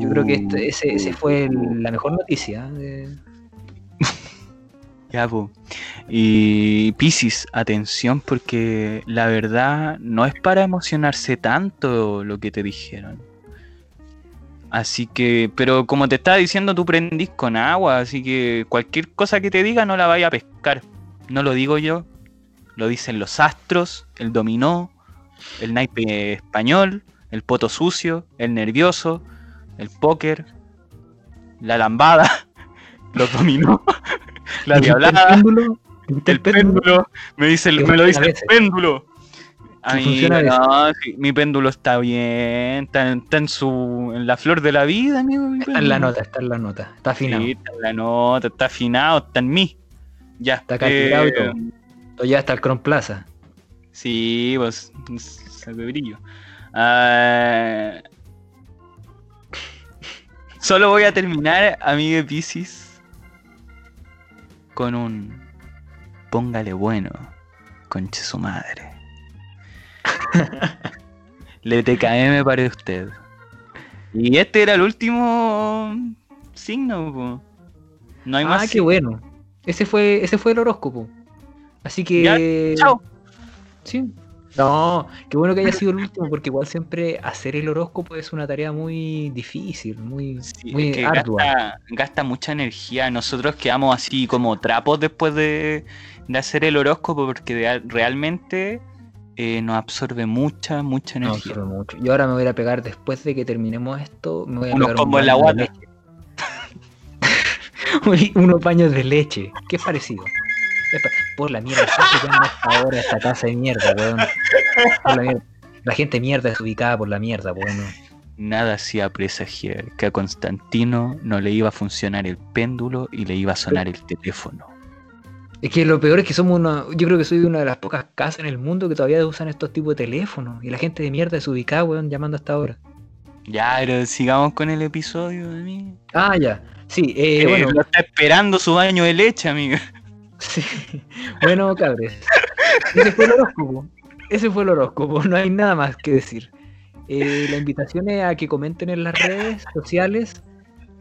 yo creo que este- ese, ese fue el- la mejor noticia. ¿eh? de- (laughs) Ya, po. Y Piscis, atención, porque la verdad no es para emocionarse tanto lo que te dijeron. Así que, pero como te estaba diciendo, tú prendís con agua, así que cualquier cosa que te diga no la vaya a pescar. No lo digo yo, lo dicen los astros, el dominó, el naipe español, el poto sucio, el nervioso, el póker, la lambada, (laughs) los dominó, (laughs) la ¿Dijiste el diablada. El péndulo, me dice, me lo dice el péndulo. Funciona a veces. no, sí, mi péndulo está bien, está, en- está en su en la flor de la vida, amigo. mi Está en la nota, está en la nota. Está afinado. Sí, está en la nota, está afinado, está en mí. Ya. Está calibrado y eh, todo. Todo ya está el Cron Plaza. Sí, pues, de brillo. Ah, solo voy a terminar, amigo Pisces, con un póngale bueno, conche su madre. (laughs) Le TKM para usted. Y este era el último signo, po. No hay ah, más. qué signos. bueno. Ese fue, ese fue el horóscopo. Así que. Chao. Sí. No, qué bueno que haya sido el último, porque igual siempre hacer el horóscopo es una tarea muy difícil, muy, Sí, muy es que ardua. gasta, gasta mucha energía. Nosotros quedamos así como trapos después de, de hacer el horóscopo porque de- realmente eh, nos absorbe mucha, mucha energía. absorbe mucho. Yo ahora me voy a pegar, después de que terminemos esto, me voy a Unos pegar un combos en la guata. (laughs) Unos baños de leche. Qué parecido. Es pa- Por la mierda, ¿qué llaman a esta casa de mierda, weón? Por la, mierda. la gente mierda es ubicada por la mierda, weón. Nada hacía presagiar que a Constantino no le iba a funcionar el péndulo y le iba a sonar el teléfono. Es que lo peor es que somos una. Yo creo que soy de una de las pocas casas en el mundo que todavía usan estos tipos de teléfonos. Y la gente de mierda es ubicada, weón, llamando hasta ahora. Ya, pero sigamos con el episodio de mí. Ah, ya. Sí, eh, Eh, bueno. Lo está esperando su baño de leche, amigo. Sí. Bueno, cabres. Ese fue el horóscopo. Ese fue el horóscopo. No hay nada más que decir. Eh, la invitación es a que comenten en las redes sociales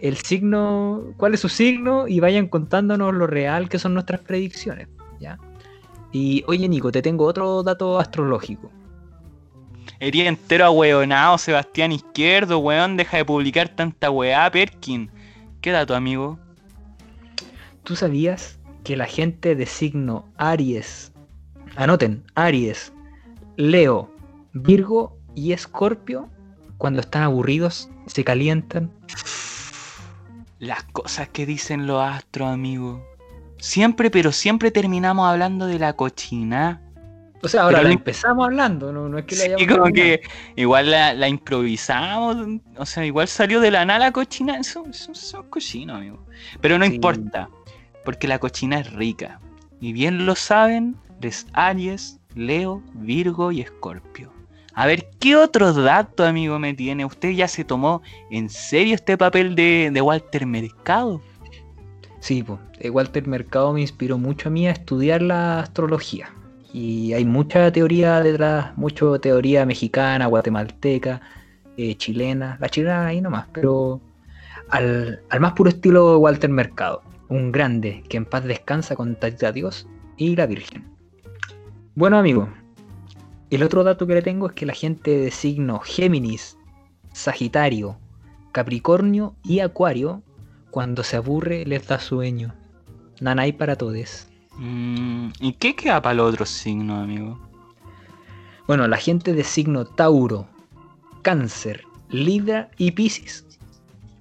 el signo, cuál es su signo y vayan contándonos lo real que son nuestras predicciones. ¿ya? Y oye, Nico, te tengo otro dato astrológico. Hería entero ahueonado, Sebastián Izquierdo, weón, deja de publicar tanta weá, Perkin. ¿Qué dato, amigo? ¿Tú sabías que la gente de signo Aries, anoten, Aries, Leo, Virgo y Escorpio, cuando están aburridos, se calientan? Las cosas que dicen los astros, amigo. Siempre, pero siempre terminamos hablando de la cochina. O sea, ahora Pero la empezamos hablando, no, no es que la Sí, hayamos como que igual la, la improvisamos, o sea, igual salió de la nada la cochina, eso, eso, eso es cochino, amigo. Pero no Sí. importa, porque la cochina es rica. Y bien lo saben, les Aries, Leo, Virgo y Escorpio. A ver, ¿qué otros datos, amigo, me tiene? ¿Usted ya se tomó en serio este papel de, de Walter Mercado? Sí, pues, Walter Mercado me inspiró mucho a mí a estudiar la astrología. Y hay mucha teoría detrás, mucha teoría mexicana, guatemalteca, eh, chilena. La chilena ahí nomás, pero al, al más puro estilo Walter Mercado. Un grande que en paz descansa con Tata Dios y la Virgen. Bueno, amigo, el otro dato que le tengo es que la gente de signo Géminis, Sagitario, Capricornio y Acuario cuando se aburre les da sueño. Nanay para todos. Mm, ¿Y qué queda para los otros signos, amigo? Bueno, la gente de signo Tauro, Cáncer, Libra y Piscis.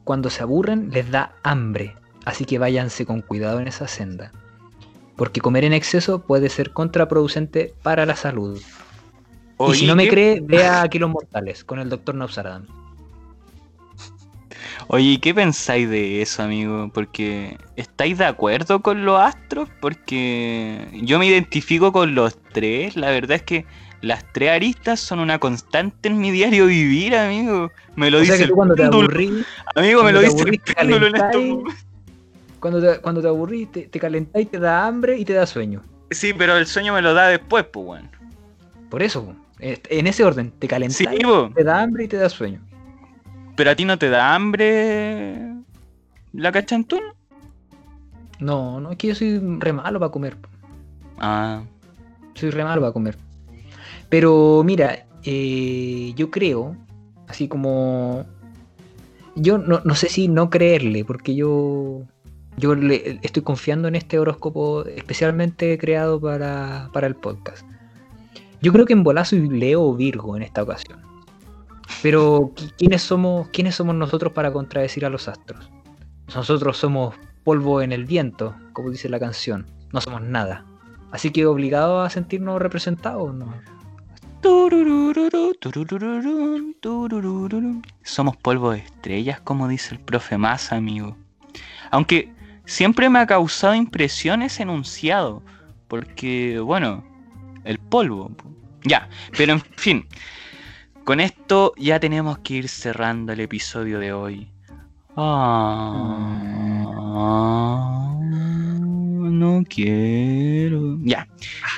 Cuando se aburren les da hambre, así que váyanse con cuidado en esa senda. Porque comer en exceso puede ser contraproducente para la salud. Y si no me ¿qué- cree, vea aquí los mortales con el doctor Nausaradam. Oye, ¿y ¿qué pensáis de eso, amigo? Porque ¿estáis de acuerdo con los astros? Porque yo me identifico con los tres. La verdad es que las tres aristas son una constante en mi diario vivir, amigo. Me lo O sea dice que el tú cuando te péndulo. aburrís, Amigo, me lo te dice el te péndulo en estos cuando te, cuando te aburrís, te, te calentáis, te da hambre y te da sueño. Sí, pero el sueño me lo da después, pues, weón. Por eso, en ese orden, te Sí, po. te da hambre y te da sueño. Pero a ti no te da hambre la cachantún. No, no, es que yo soy re malo para comer. Ah, Soy re malo para comer. Pero mira, eh, yo creo, así como... Yo no, no sé si no creerle, porque yo, yo le- estoy confiando en este horóscopo especialmente creado para, para el podcast. Yo creo que en bola soy Leo Virgo en esta ocasión. Pero ¿qui- ¿quiénes somos, ¿quiénes somos nosotros para contradecir a los astros? Nosotros somos polvo en el viento, como dice la canción. No somos nada. Así que obligados a sentirnos representados, ¿no? Somos polvo de estrellas, como dice el profe Más, amigo. Aunque siempre me ha causado impresión ese enunciado. Porque, bueno, el polvo. po. Ya, pero en fin. Con esto ya tenemos que ir cerrando el episodio de hoy. Ah, no quiero. Ya.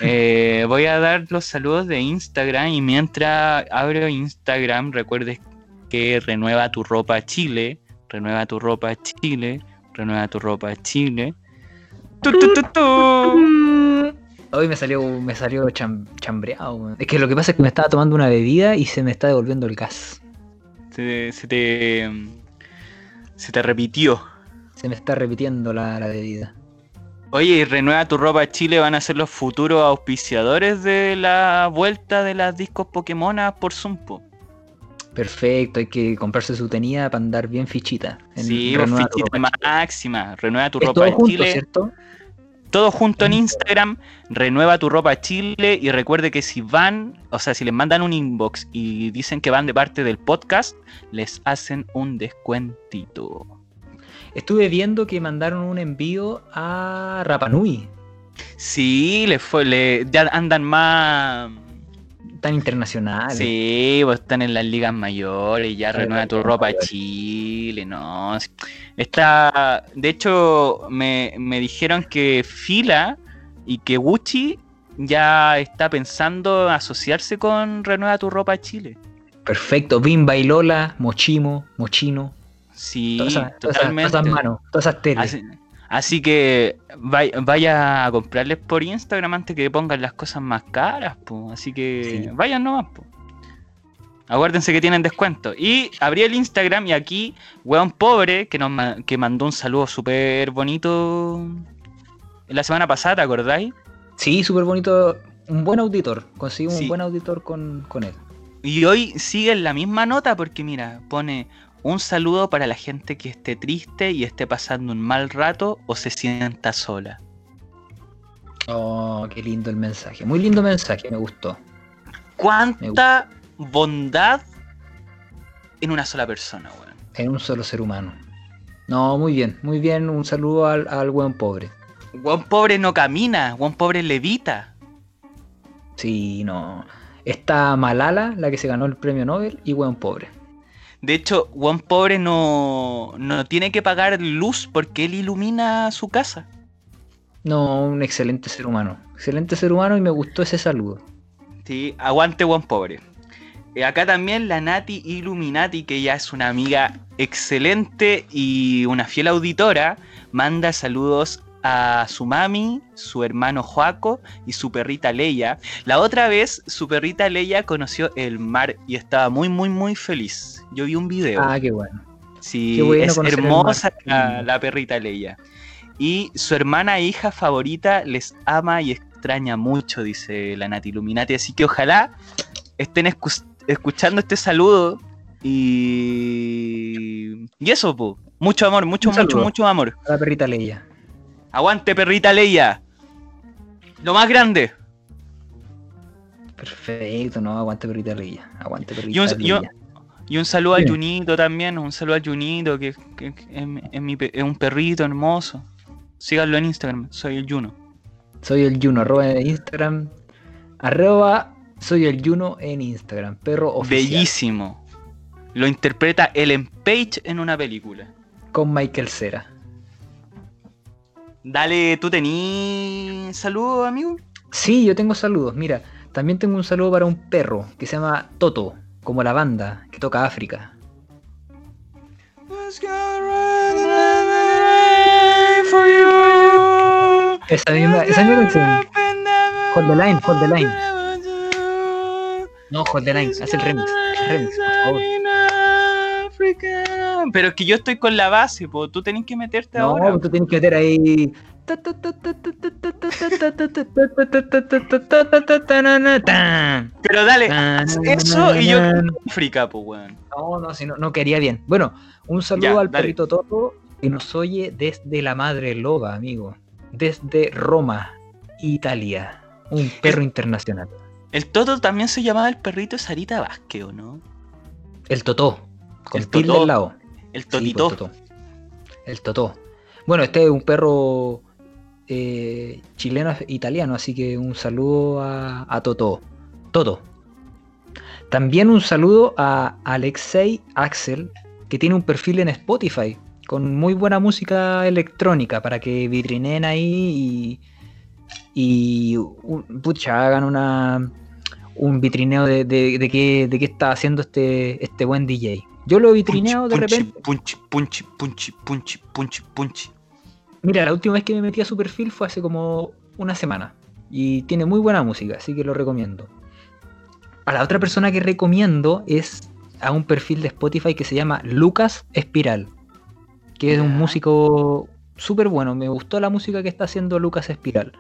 Eh, voy a dar los saludos de Instagram y mientras abro Instagram, recuerdes que renueva tu ropa Chile, renueva tu ropa Chile, renueva tu ropa Chile. Tu, tu, tu. Hoy me salió, me salió cham- chambreado. Es que lo que pasa es que me estaba tomando una bebida y se me está devolviendo el gas. Se, se te se te repitió. Se me está repitiendo la, la bebida. Oye, y Renueva tu ropa Chile van a ser los futuros auspiciadores de la vuelta de las discos Pokémonas por Zumpo. Perfecto, hay que comprarse su tenida para andar bien fichita. en Sí, pues, fichita máxima. Renueva tu ropa junto, Chile. ¿cierto? Todo junto en Instagram, renueva tu ropa Chile y recuerde que si van, o sea, si les mandan un inbox y dicen que van de parte del podcast, les hacen un descuentito. Estuve viendo que mandaron un envío a Rapanui, Sí, les fue, le, ya andan más. Tan internacional. Sí, pues están en las ligas mayores, ya renueva tu ropa mayores. Chile, no. Está, de hecho, me, me dijeron que Fila y que Gucci ya está pensando asociarse con Renueva tu ropa Chile. Perfecto, Bimba y Lola, Mochimo, Mochino, Sí, todas esas, todas totalmente. esas manos, todas esas teles. Así, así que vaya, vaya a comprarles por Instagram antes que pongan las cosas más caras, po. Así que Sí. vayan nomás, po. Acuérdense que tienen descuento. Y abrí el Instagram y aquí, weón pobre, que nos que mandó un saludo súper bonito la semana pasada, ¿te acordáis? Sí, súper bonito. Un buen auditor. Conseguimos Sí. un buen auditor con, con él. Y hoy sigue en la misma nota porque mira, pone un saludo para la gente que esté triste y esté pasando un mal rato o se sienta sola. Oh, qué lindo el mensaje. Muy lindo mensaje, me gustó. ¿Cuánta bondad en una sola persona, weón? En un solo ser humano. No, muy bien, muy bien. Un saludo al, al buen pobre. Buen pobre no camina, buen pobre levita. Sí, no. Está Malala, la que se ganó el premio Nobel, y buen pobre. De hecho, buen pobre no, no tiene que pagar luz porque él ilumina su casa. No, un excelente ser humano. Excelente ser humano y me gustó ese saludo. Sí, aguante buen pobre. Eh, acá también la Nati Illuminati, que ya es una amiga excelente y una fiel auditora, manda saludos a su mami, su hermano Joaco y su perrita Leia. La otra vez su perrita Leia conoció el mar y estaba muy, muy, muy feliz. Yo vi un video. Ah, qué bueno. Sí, qué bueno es hermosa la, la perrita Leia. Y su hermana e hija favorita les ama y extraña mucho, dice la Nati Illuminati. Así que ojalá estén escu- escuchando este saludo. Y. Y eso, po. Mucho amor, mucho, Un mucho, mucho amor. La perrita Leia. Aguante, perrita Leia. Lo más grande. Perfecto, no, aguante perrita Leia. Aguante perrita Leia. Y un saludo al Dime. Junito también. Un saludo al Junito, que, que- que es, mi- es mi pe- es un perrito hermoso. Síganlo en Instagram, soy el Juno. Soy el Juno, arroba en Instagram. Arroba soy el Juno en Instagram. Perro oficial. Bellísimo. Lo interpreta Ellen Page en una película. Con Michael Cera. Dale, ¿tú tení saludos, amigo? Sí, yo tengo saludos. Mira, también tengo un saludo para un perro que se llama Toto, como la banda que toca África. Esa misma, esa misma canción. Hold the line, hold the line. No, Hold the Line, haz el remix. El remix, por favor. Pero es que yo estoy con la base, po. tú tenés que meterte No, ahora. tú tienes que meter ahí. Pero dale, eso y yo África, pues, weón. No, no, si no, no quería bien. Bueno, un saludo Ya, al dale. perrito Toto que nos oye desde la madre loba, amigo. Desde Roma, Italia. Un perro internacional. El Toto también se llamaba el perrito Sarita Vázquez, ¿o no? El Totó. Con El tilde Totó. al lado. El Sí, Totito. pues, Totó. El Totó. Bueno, este es un perro eh, chileno italiano, así que un saludo a, a Totó. Toto. También un saludo a Alexei Axel, que tiene un perfil en Spotify con muy buena música electrónica para que vitrineen ahí y, y un- pucha, hagan una, un vitrineo de, de, de qué, de qué está haciendo este, este buen DJ. Yo lo he vitrineado de Punchi, repente. Punchi, punchi, punchi, punchi, punchi, punchi. Mira, la última vez que me metí a su perfil fue hace como una semana. Y tiene muy buena música, así que lo recomiendo. A la otra persona que recomiendo es a un perfil de Spotify que se llama Lucas Espiral. Que es un músico súper bueno. Me gustó la música que está haciendo Lucas Espiral.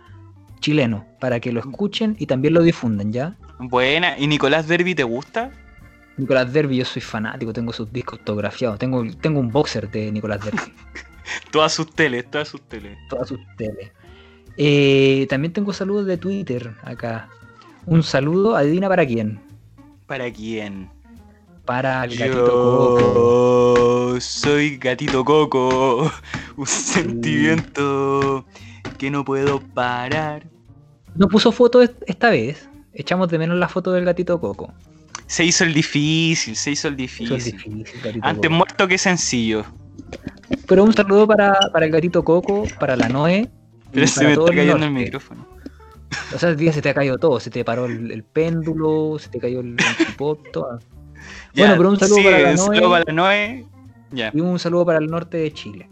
Chileno, para que lo escuchen y también lo difundan, ¿ya? Buena. ¿Y Nicolás Derby te gusta? Nicolás Derby, yo soy fanático, tengo sus discos autografiados. Tengo, tengo un boxer de Nicolás Derby. (laughs) Todas sus teles, todas sus teles. todas sus tele. Eh, también tengo saludos de Twitter acá. Un saludo, adivina para quién. ¿Para quién? Para el gatito Coco. Yo soy gatito Coco, un sentimiento que no puedo parar. No puso foto est- esta vez. Echamos de menos la foto del gatito Coco. Se hizo el difícil, se hizo el difícil. es difícil, gatito Antes Coco. muerto que sencillo. Pero un saludo para, para el gatito Coco, para la Noe. y Pero se me está cayendo el norte. micrófono. O sea, el día se te ha caído todo. Se te paró el, el péndulo, se te cayó el, el pop, todo. Bueno, pero un saludo sigue, para la un Noe. saludo para la Noe. Ya. Y un saludo para el norte de Chile.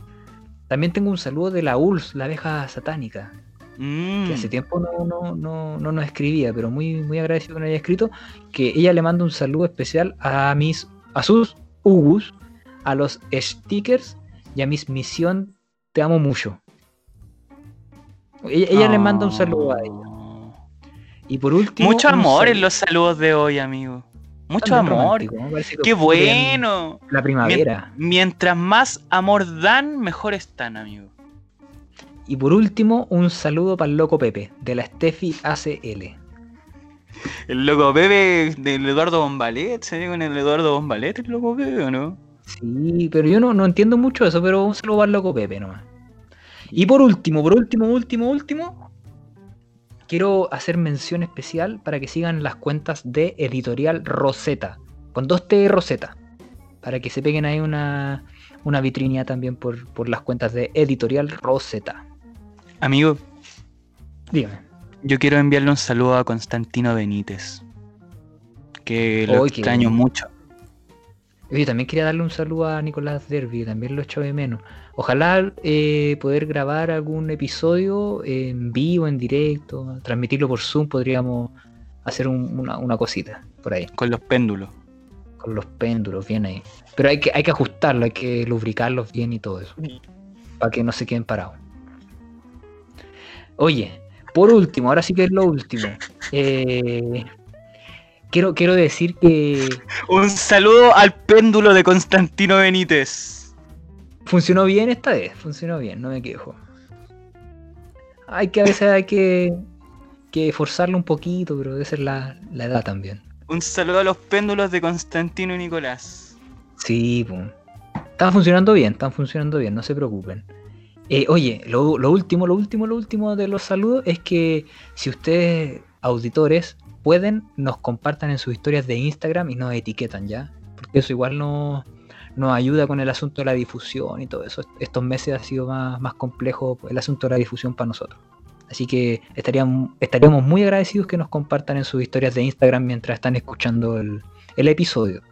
También tengo un saludo de la ULS, la abeja satánica. Mm. que hace tiempo no, no, no, no nos escribía, pero muy, muy agradecido que nos haya escrito, que ella le manda un saludo especial a mis, a sus Ugus, a los stickers y a mis misión Te amo mucho. Ella, ella le manda un saludo a ella. Oh. Y por último. Mucho amor en los saludos de hoy, amigo. Mucho amor. ¡Qué bueno! La primavera. Mientras más amor dan, mejor están, amigo. Y por último, un saludo para el loco Pepe, de la Steffi ACL. El loco Pepe del Eduardo Bombalet, ¿se ve con el Eduardo Bombalet el loco Pepe o no? Sí, pero yo no, no entiendo mucho eso, pero un saludo el loco Pepe nomás. Y por último, por último, último, último, quiero hacer mención especial para que sigan las cuentas de Editorial Rosetta, con dos T de Rosetta, para que se peguen ahí una, una vitrina también por, por las cuentas de Editorial Rosetta. Amigo, Dígame. yo quiero enviarle un saludo a Constantino Benítez. Que lo Oy, extraño mucho. Oye, también quería darle un saludo a Nicolás Derby, también lo echo de menos. Ojalá eh, poder grabar algún episodio en vivo, en directo, transmitirlo por Zoom, podríamos hacer un- una, una cosita por ahí, Con los péndulos. con los péndulos, bien ahí. Pero hay que, hay que ajustarlo, hay que lubricarlos bien y todo eso, para que no se queden parados. Oye, por último, ahora sí que es lo último. eh, quiero, quiero decir que Un saludo al péndulo de Constantino Benítez. Funcionó bien esta vez, funcionó bien, no me quejo. Hay que a veces hay que, que forzarlo un poquito, pero debe ser la, la edad también. Un saludo a los péndulos de Constantino y Nicolás. Sí, pues. Están funcionando bien, están funcionando bien, no se preocupen. Eh, oye, lo, lo último, lo último, lo último de los saludos es que si ustedes, auditores, pueden, nos compartan en sus historias de Instagram y nos etiquetan ya. Porque eso igual no, ayuda con el asunto de la difusión y todo eso. Estos meses ha sido más, más complejo el asunto de la difusión para nosotros. Así que estaríamos, estaríamos muy agradecidos que nos compartan en sus historias de Instagram mientras están escuchando el, el episodio.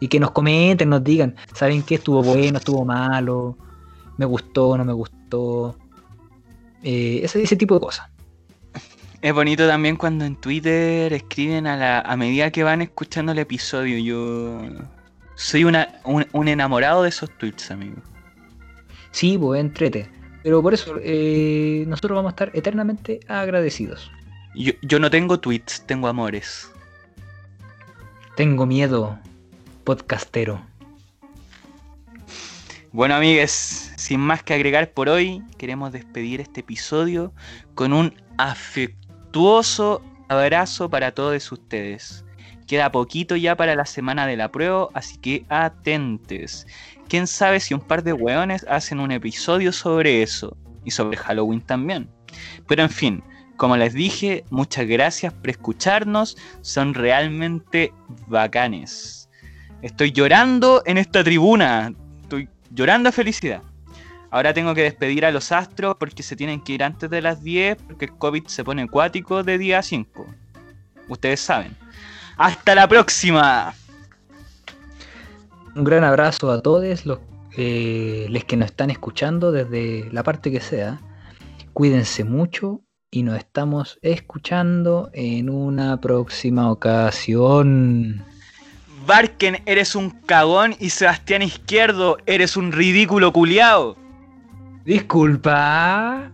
Y que nos comenten, nos digan, ¿saben qué? Estuvo bueno, estuvo malo, me gustó, no me gustó. Eh, ese, ese tipo de cosas. Es bonito también cuando en Twitter escriben a, la, a medida que van escuchando el episodio. Yo soy una, un, un enamorado de esos tweets, amigo. Sí, pues entrete. Pero por eso eh, nosotros vamos a estar eternamente agradecidos. Yo, yo no tengo tweets, tengo amores. Tengo miedo, podcastero. Bueno, amigues, sin más que agregar por hoy, queremos despedir este episodio con un afectuoso abrazo para todos ustedes. Queda poquito ya para la semana de la prueba, así que atentes. Quién sabe si un par de hueones hacen un episodio sobre eso y sobre Halloween también. Pero en fin, como les dije, muchas gracias por escucharnos, son realmente bacanes. Estoy llorando en esta tribuna, estoy llorando de felicidad. Ahora tengo que despedir a los astros porque se tienen que ir antes de las 10 porque el COVID se pone acuático de día a 5. Ustedes saben. Hasta la próxima. Un gran abrazo a todos los, eh, les que nos están escuchando desde la parte que sea. Cuídense mucho y nos estamos escuchando en una próxima ocasión. Barken, eres un cagón y Sebastián Izquierdo, eres un ridículo culiao. Disculpa.